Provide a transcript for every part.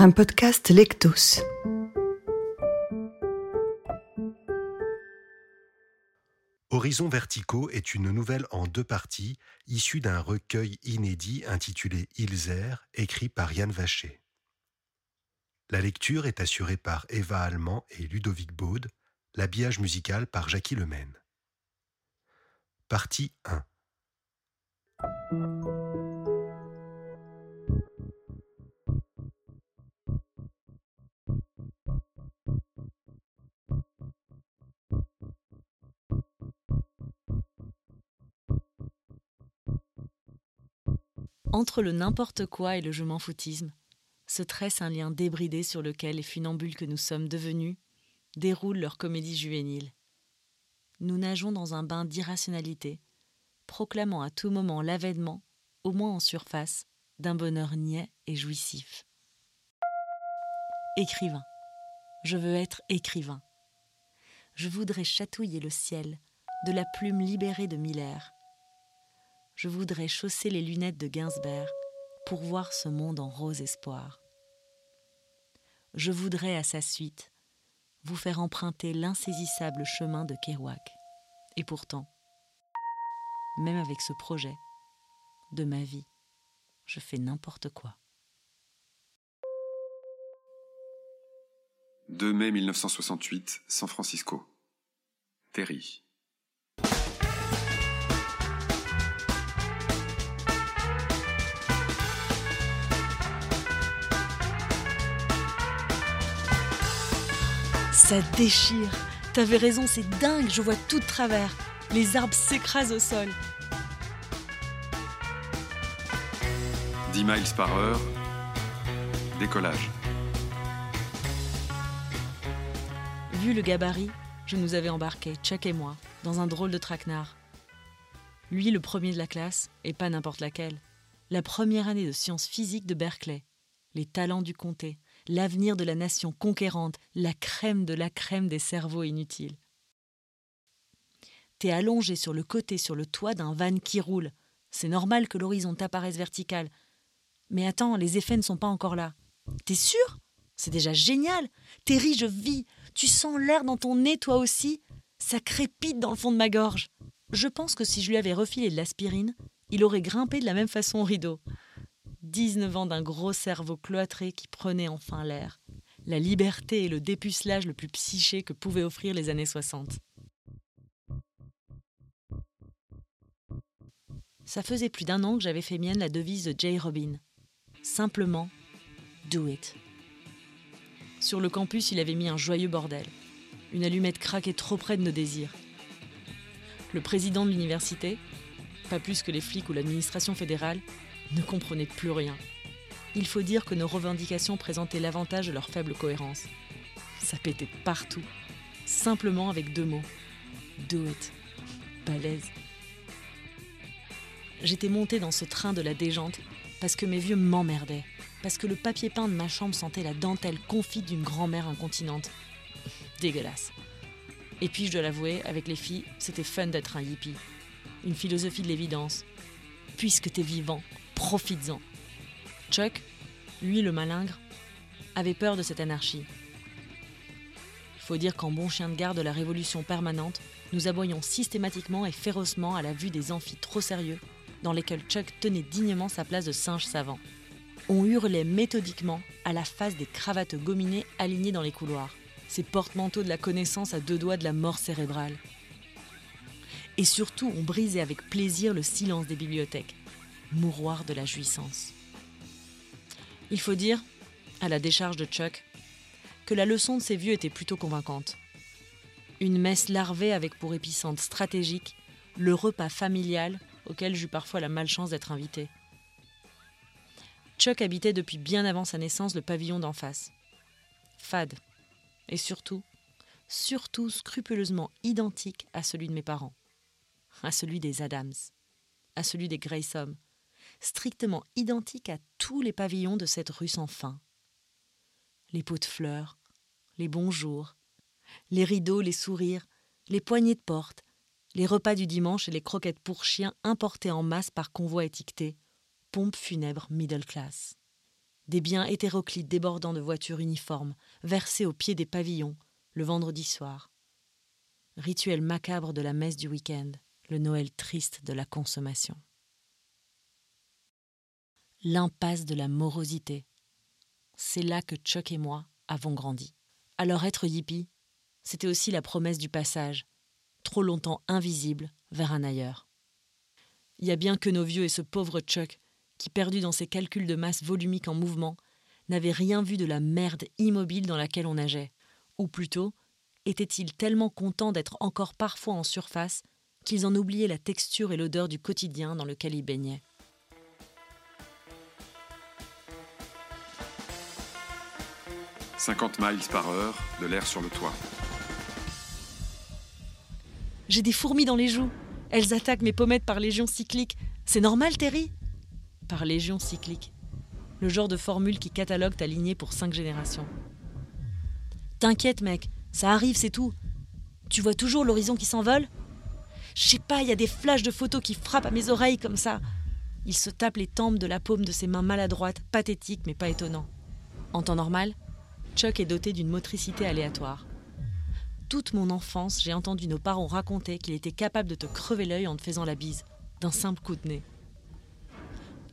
un podcast Lectos. Horizons verticaux est une nouvelle en deux parties, issue d'un recueil inédit intitulé Ilzer, écrit par Yann Vacher. La lecture est assurée par Eva Allemand et Ludovic Baud, l'habillage musical par Jackie Lemaine. Partie 1 Entre le n'importe quoi et le je m'en foutisme, se tresse un lien débridé sur lequel les funambules que nous sommes devenus déroulent leur comédie juvénile. Nous nageons dans un bain d'irrationalité, proclamant à tout moment l'avènement, au moins en surface, d'un bonheur niais et jouissif. Écrivain. Je veux être écrivain. Je voudrais chatouiller le ciel de la plume libérée de Miller. Je voudrais chausser les lunettes de Gainsberg pour voir ce monde en rose espoir. Je voudrais à sa suite vous faire emprunter l'insaisissable chemin de Kerouac. Et pourtant, même avec ce projet, de ma vie, je fais n'importe quoi. 2 mai 1968, San Francisco. Terry. Ça déchire. T'avais raison, c'est dingue, je vois tout de travers. Les arbres s'écrasent au sol. 10 miles par heure. Décollage. Vu le gabarit, je nous avais embarqués, Chuck et moi, dans un drôle de traquenard. Lui, le premier de la classe, et pas n'importe laquelle. La première année de sciences physiques de Berkeley. Les talents du comté, l'avenir de la nation conquérante, la crème de la crème des cerveaux inutiles. T'es allongé sur le côté, sur le toit d'un van qui roule. C'est normal que l'horizon t'apparaisse vertical. Mais attends, les effets ne sont pas encore là. T'es sûr? C'est déjà génial. Terry, je vis. Tu sens l'air dans ton nez, toi aussi. Ça crépite dans le fond de ma gorge. Je pense que si je lui avais refilé de l'aspirine, il aurait grimpé de la même façon au rideau. 19 ans d'un gros cerveau cloîtré qui prenait enfin l'air. La liberté et le dépucelage le plus psyché que pouvaient offrir les années 60. Ça faisait plus d'un an que j'avais fait mienne la devise de Jay Robin. Simplement, do it. Sur le campus, il avait mis un joyeux bordel. Une allumette craquait trop près de nos désirs. Le président de l'université, pas plus que les flics ou l'administration fédérale, ne comprenait plus rien. Il faut dire que nos revendications présentaient l'avantage de leur faible cohérence. Ça pétait partout, simplement avec deux mots. Do it. Balèze. J'étais montée dans ce train de la déjante parce que mes vieux m'emmerdaient, parce que le papier peint de ma chambre sentait la dentelle confite d'une grand-mère incontinente. Dégueulasse. Et puis, je dois l'avouer, avec les filles, c'était fun d'être un hippie. Une philosophie de l'évidence. Puisque t'es vivant, profites-en. Chuck, lui le malingre, avait peur de cette anarchie. Il faut dire qu'en bon chien de garde de la révolution permanente, nous aboyons systématiquement et férocement à la vue des amphis trop sérieux dans lesquels Chuck tenait dignement sa place de singe savant. On hurlait méthodiquement à la face des cravates gominées alignées dans les couloirs, ces porte-manteaux de la connaissance à deux doigts de la mort cérébrale. Et surtout, on brisait avec plaisir le silence des bibliothèques, mouroir de la jouissance. Il faut dire, à la décharge de Chuck, que la leçon de ces vieux était plutôt convaincante. Une messe larvée avec pour épicentre stratégique le repas familial auquel j'eus parfois la malchance d'être invité. Chuck habitait depuis bien avant sa naissance le pavillon d'en face. Fade. Et surtout, surtout scrupuleusement identique à celui de mes parents. À celui des Adams. À celui des Graysom. Strictement identique à tous les pavillons de cette rue sans fin. Les pots de fleurs, les bonjours, les rideaux, les sourires, les poignées de porte, les repas du dimanche et les croquettes pour chiens importées en masse par convoi étiqueté pompe funèbre middle class. des biens hétéroclites débordant de voitures uniformes, versés au pied des pavillons, le vendredi soir. Rituel macabre de la messe du week-end, le Noël triste de la consommation. L'impasse de la morosité. C'est là que Chuck et moi avons grandi. Alors être hippie, c'était aussi la promesse du passage, trop longtemps invisible, vers un ailleurs. Il y a bien que nos vieux et ce pauvre Chuck, qui perdu dans ses calculs de masse volumique en mouvement, n'avait rien vu de la merde immobile dans laquelle on nageait. Ou plutôt, était-il tellement content d'être encore parfois en surface qu'ils en oubliaient la texture et l'odeur du quotidien dans lequel ils baignaient. « 50 miles par heure, de l'air sur le toit. J'ai des fourmis dans les joues. Elles attaquent mes pommettes par légion cyclique. C'est normal, Terry? Par légion cyclique. Le genre de formule qui catalogue ta lignée pour cinq générations. T'inquiète, mec, ça arrive, c'est tout. Tu vois toujours l'horizon qui s'envole? Je sais pas, il y a des flashs de photos qui frappent à mes oreilles comme ça. Il se tape les tempes de la paume de ses mains maladroites, pathétiques mais pas étonnant. En temps normal, Chuck est doté d'une motricité aléatoire toute mon enfance, j'ai entendu nos parents raconter qu'il était capable de te crever l'œil en te faisant la bise, d'un simple coup de nez.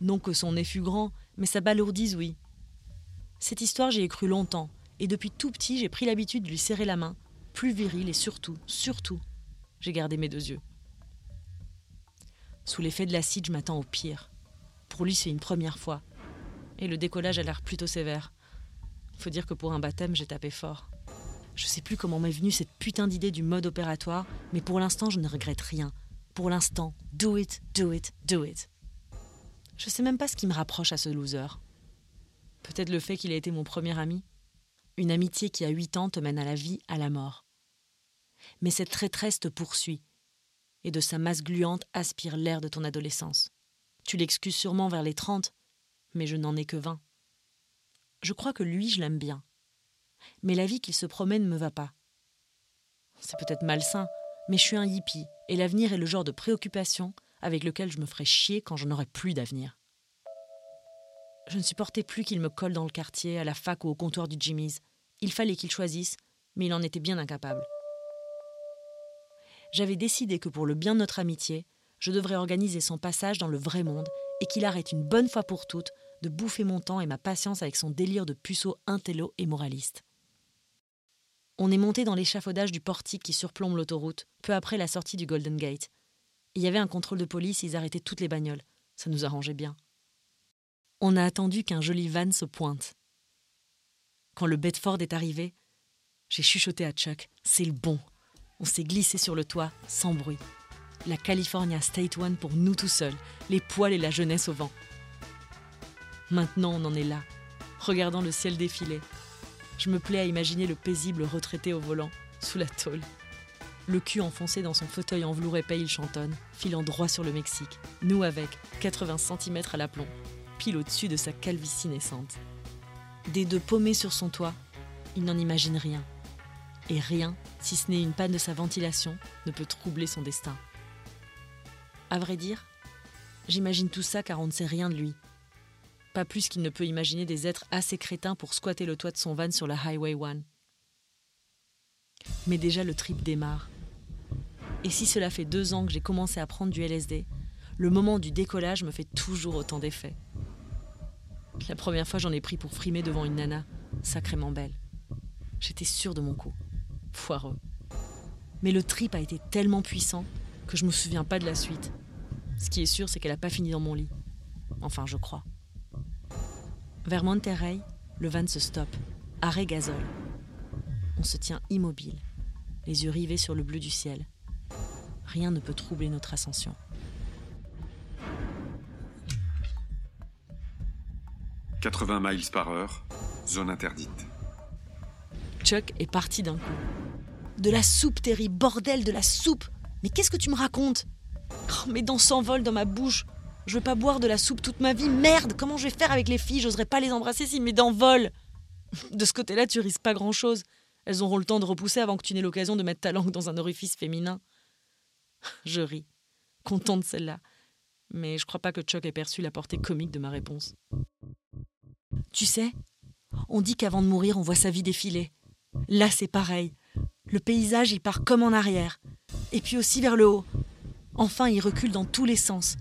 Non que son nez fût grand, mais sa balourdise, oui. Cette histoire, j'y ai cru longtemps, et depuis tout petit, j'ai pris l'habitude de lui serrer la main, plus viril et surtout, surtout, j'ai gardé mes deux yeux. Sous l'effet de l'acide, je m'attends au pire. Pour lui, c'est une première fois. Et le décollage a l'air plutôt sévère. Faut dire que pour un baptême, j'ai tapé fort. Je sais plus comment m'est venue cette putain d'idée du mode opératoire, mais pour l'instant, je ne regrette rien. Pour l'instant, do it, do it, do it. Je sais même pas ce qui me rapproche à ce loser. Peut-être le fait qu'il ait été mon premier ami. Une amitié qui, à huit ans, te mène à la vie, à la mort. Mais cette traîtresse te poursuit, et de sa masse gluante aspire l'air de ton adolescence. Tu l'excuses sûrement vers les trente, mais je n'en ai que vingt. Je crois que lui, je l'aime bien mais la vie qu'il se promène ne me va pas. C'est peut-être malsain, mais je suis un hippie, et l'avenir est le genre de préoccupation avec lequel je me ferai chier quand je n'aurai plus d'avenir. Je ne supportais plus qu'il me colle dans le quartier, à la fac ou au comptoir du Jimmy's. Il fallait qu'il choisisse, mais il en était bien incapable. J'avais décidé que pour le bien de notre amitié, je devrais organiser son passage dans le vrai monde et qu'il arrête une bonne fois pour toutes de bouffer mon temps et ma patience avec son délire de puceau intello et moraliste. On est monté dans l'échafaudage du portique qui surplombe l'autoroute, peu après la sortie du Golden Gate. Il y avait un contrôle de police ils arrêtaient toutes les bagnoles. Ça nous arrangeait bien. On a attendu qu'un joli van se pointe. Quand le Bedford est arrivé, j'ai chuchoté à Chuck C'est le bon. On s'est glissé sur le toit, sans bruit. La California State One pour nous tout seuls, les poils et la jeunesse au vent. Maintenant, on en est là, regardant le ciel défiler, je me plais à imaginer le paisible retraité au volant, sous la tôle. Le cul enfoncé dans son fauteuil en velours épais, il chantonne, filant droit sur le Mexique, nous avec, 80 cm à l'aplomb, pile au-dessus de sa calvitie naissante. Des deux paumés sur son toit, il n'en imagine rien. Et rien, si ce n'est une panne de sa ventilation, ne peut troubler son destin. À vrai dire, j'imagine tout ça car on ne sait rien de lui, pas plus qu'il ne peut imaginer des êtres assez crétins pour squatter le toit de son van sur la Highway 1. Mais déjà le trip démarre. Et si cela fait deux ans que j'ai commencé à prendre du LSD, le moment du décollage me fait toujours autant d'effet. La première fois, j'en ai pris pour frimer devant une nana, sacrément belle. J'étais sûr de mon coup. Foireux. Mais le trip a été tellement puissant que je me souviens pas de la suite. Ce qui est sûr, c'est qu'elle a pas fini dans mon lit. Enfin, je crois. Vers Monterrey, le van se stoppe. Arrêt gazole. On se tient immobile, les yeux rivés sur le bleu du ciel. Rien ne peut troubler notre ascension. « 80 miles par heure, zone interdite. Chuck est parti d'un coup. De la soupe, Terry, bordel, de la soupe Mais qu'est-ce que tu me racontes? Oh, Mes dents s'envolent dans ma bouche. Je veux pas boire de la soupe toute ma vie. Merde, comment je vais faire avec les filles J'oserais pas les embrasser si mes dents volent. De ce côté-là, tu risques pas grand-chose. Elles auront le temps de repousser avant que tu n'aies l'occasion de mettre ta langue dans un orifice féminin. Je ris, content de celle-là. Mais je crois pas que Chuck ait perçu la portée comique de ma réponse. Tu sais, on dit qu'avant de mourir, on voit sa vie défiler. Là, c'est pareil. Le paysage, il part comme en arrière. Et puis aussi vers le haut. Enfin, il recule dans tous les sens.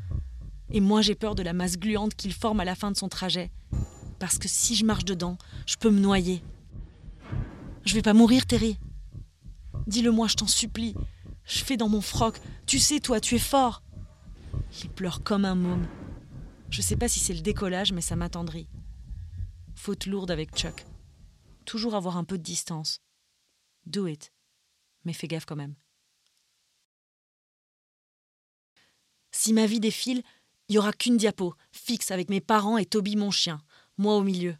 Et moi, j'ai peur de la masse gluante qu'il forme à la fin de son trajet. Parce que si je marche dedans, je peux me noyer. Je vais pas mourir, Terry. Dis-le-moi, je t'en supplie. Je fais dans mon froc. Tu sais, toi, tu es fort. Il pleure comme un môme. Je sais pas si c'est le décollage, mais ça m'attendrit. Faute lourde avec Chuck. Toujours avoir un peu de distance. Do it. Mais fais gaffe quand même. Si ma vie défile, il y aura qu'une diapo, fixe avec mes parents et Toby mon chien, moi au milieu.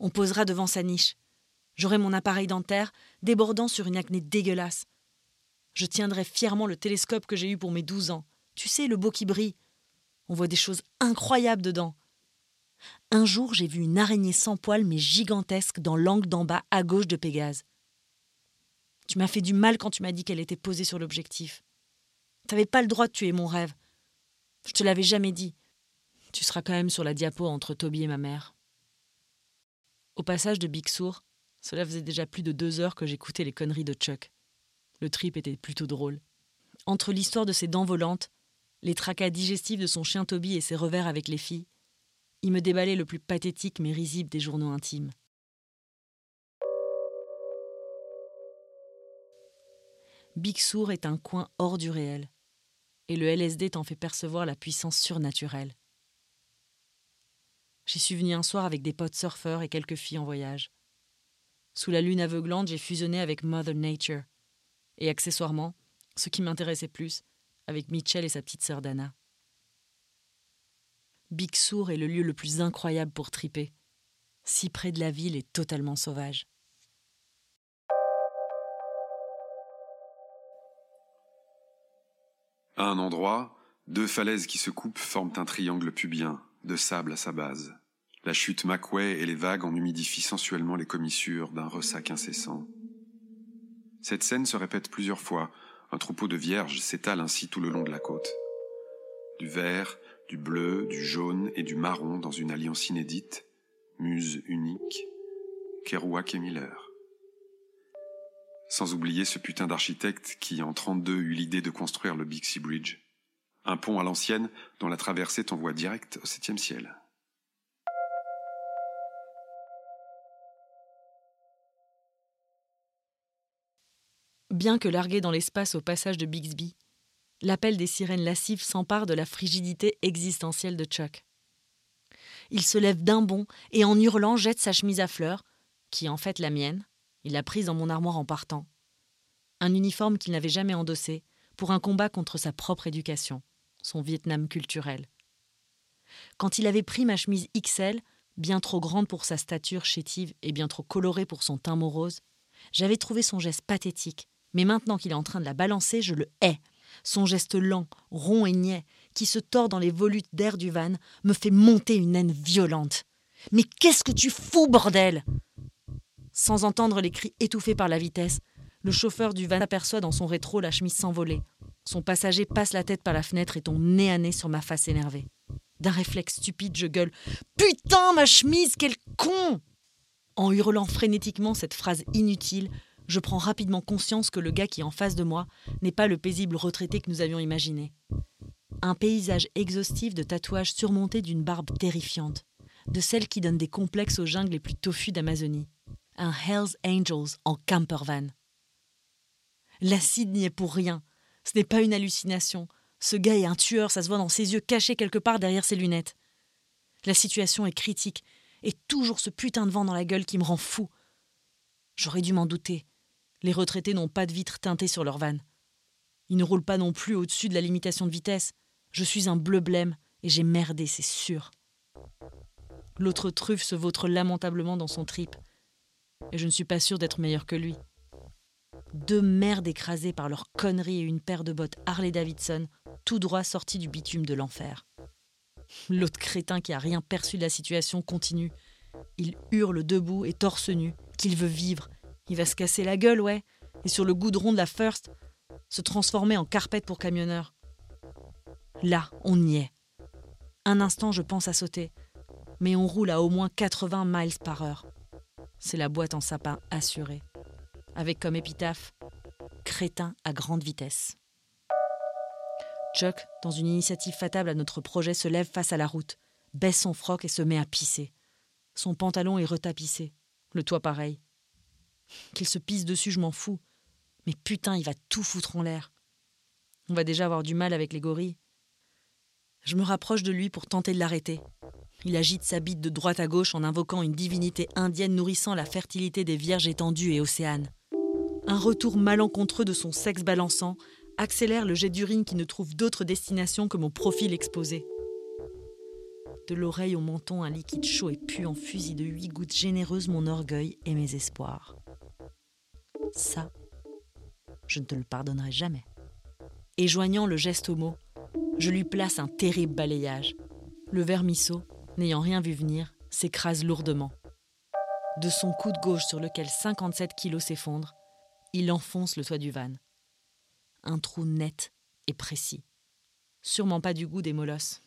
On posera devant sa niche. J'aurai mon appareil dentaire débordant sur une acné dégueulasse. Je tiendrai fièrement le télescope que j'ai eu pour mes douze ans. Tu sais, le beau qui brille. On voit des choses incroyables dedans. Un jour, j'ai vu une araignée sans poils mais gigantesque dans l'angle d'en bas à gauche de Pégase. Tu m'as fait du mal quand tu m'as dit qu'elle était posée sur l'objectif. T'avais pas le droit de tuer mon rêve. Je te l'avais jamais dit. Tu seras quand même sur la diapo entre Toby et ma mère. Au passage de Big Sour, cela faisait déjà plus de deux heures que j'écoutais les conneries de Chuck. Le trip était plutôt drôle. Entre l'histoire de ses dents volantes, les tracas digestifs de son chien Toby et ses revers avec les filles, il me déballait le plus pathétique mais risible des journaux intimes. Big Sour est un coin hors du réel, et le LSD t'en fait percevoir la puissance surnaturelle. J'y suis venu un soir avec des potes surfeurs et quelques filles en voyage. Sous la lune aveuglante, j'ai fusionné avec Mother Nature, et accessoirement, ce qui m'intéressait plus, avec Mitchell et sa petite sœur Dana. Big Sur est le lieu le plus incroyable pour triper, si près de la ville et totalement sauvage. À un endroit, deux falaises qui se coupent forment un triangle pubien, de sable à sa base. La chute Macway et les vagues en humidifient sensuellement les commissures d'un ressac incessant. Cette scène se répète plusieurs fois. Un troupeau de vierges s'étale ainsi tout le long de la côte. Du vert, du bleu, du jaune et du marron dans une alliance inédite, muse unique, Kerouac et Miller. Sans oublier ce putain d'architecte qui, en 32, eut l'idée de construire le Bixie Bridge. Un pont à l'ancienne dont la traversée t'envoie direct au septième ciel. Bien que largué dans l'espace au passage de Bixby, l'appel des sirènes lascives s'empare de la frigidité existentielle de Chuck. Il se lève d'un bond et en hurlant jette sa chemise à fleurs, qui en fait la mienne, il l'a prise dans mon armoire en partant. Un uniforme qu'il n'avait jamais endossé, pour un combat contre sa propre éducation, son Vietnam culturel. Quand il avait pris ma chemise XL, bien trop grande pour sa stature chétive et bien trop colorée pour son teint morose, j'avais trouvé son geste pathétique, mais maintenant qu'il est en train de la balancer, je le hais. Son geste lent, rond et niais, qui se tord dans les volutes d'air du van, me fait monter une haine violente. Mais qu'est-ce que tu fous, bordel? Sans entendre les cris étouffés par la vitesse, le chauffeur du van aperçoit dans son rétro la chemise s'envoler. Son passager passe la tête par la fenêtre et tombe nez à nez sur ma face énervée. D'un réflexe stupide, je gueule Putain, ma chemise, quel con En hurlant frénétiquement cette phrase inutile, je prends rapidement conscience que le gars qui est en face de moi n'est pas le paisible retraité que nous avions imaginé. Un paysage exhaustif de tatouages surmontés d'une barbe terrifiante, de celle qui donne des complexes aux jungles les plus toffus d'Amazonie. Un Hells Angels en campervan. L'acide n'y est pour rien. Ce n'est pas une hallucination. Ce gars est un tueur, ça se voit dans ses yeux cachés quelque part derrière ses lunettes. La situation est critique, et toujours ce putain de vent dans la gueule qui me rend fou. J'aurais dû m'en douter. Les retraités n'ont pas de vitres teintées sur leur vanne. Ils ne roulent pas non plus au-dessus de la limitation de vitesse. Je suis un bleu blême et j'ai merdé, c'est sûr. L'autre truffe se vautre lamentablement dans son trip. Et je ne suis pas sûr d'être meilleur que lui. Deux merdes écrasées par leurs conneries et une paire de bottes Harley Davidson, tout droit sorties du bitume de l'enfer. L'autre crétin qui a rien perçu de la situation continue. Il hurle debout et torse nu qu'il veut vivre il va se casser la gueule, ouais, et sur le goudron de la First, se transformer en carpette pour camionneur. Là, on y est. Un instant, je pense à sauter. mais on roule à au moins 80 miles par heure. C'est la boîte en sapin assurée, avec comme épitaphe Crétin à grande vitesse. Chuck, dans une initiative fatale à notre projet, se lève face à la route, baisse son froc et se met à pisser. Son pantalon est retapissé, le toit pareil. Qu'il se pisse dessus, je m'en fous. Mais putain, il va tout foutre en l'air. On va déjà avoir du mal avec les gorilles. Je me rapproche de lui pour tenter de l'arrêter. Il agite sa bite de droite à gauche en invoquant une divinité indienne nourrissant la fertilité des vierges étendues et océanes. Un retour malencontreux de son sexe balançant accélère le jet d'urine qui ne trouve d'autre destination que mon profil exposé. De l'oreille au menton, un liquide chaud et pu en fusil de huit gouttes généreuses mon orgueil et mes espoirs. Ça, je ne te le pardonnerai jamais. Et joignant le geste au mot, je lui place un terrible balayage. Le vermisseau, n'ayant rien vu venir, s'écrase lourdement. De son coude gauche sur lequel 57 kilos s'effondrent, il enfonce le toit du van. Un trou net et précis. Sûrement pas du goût des molosses.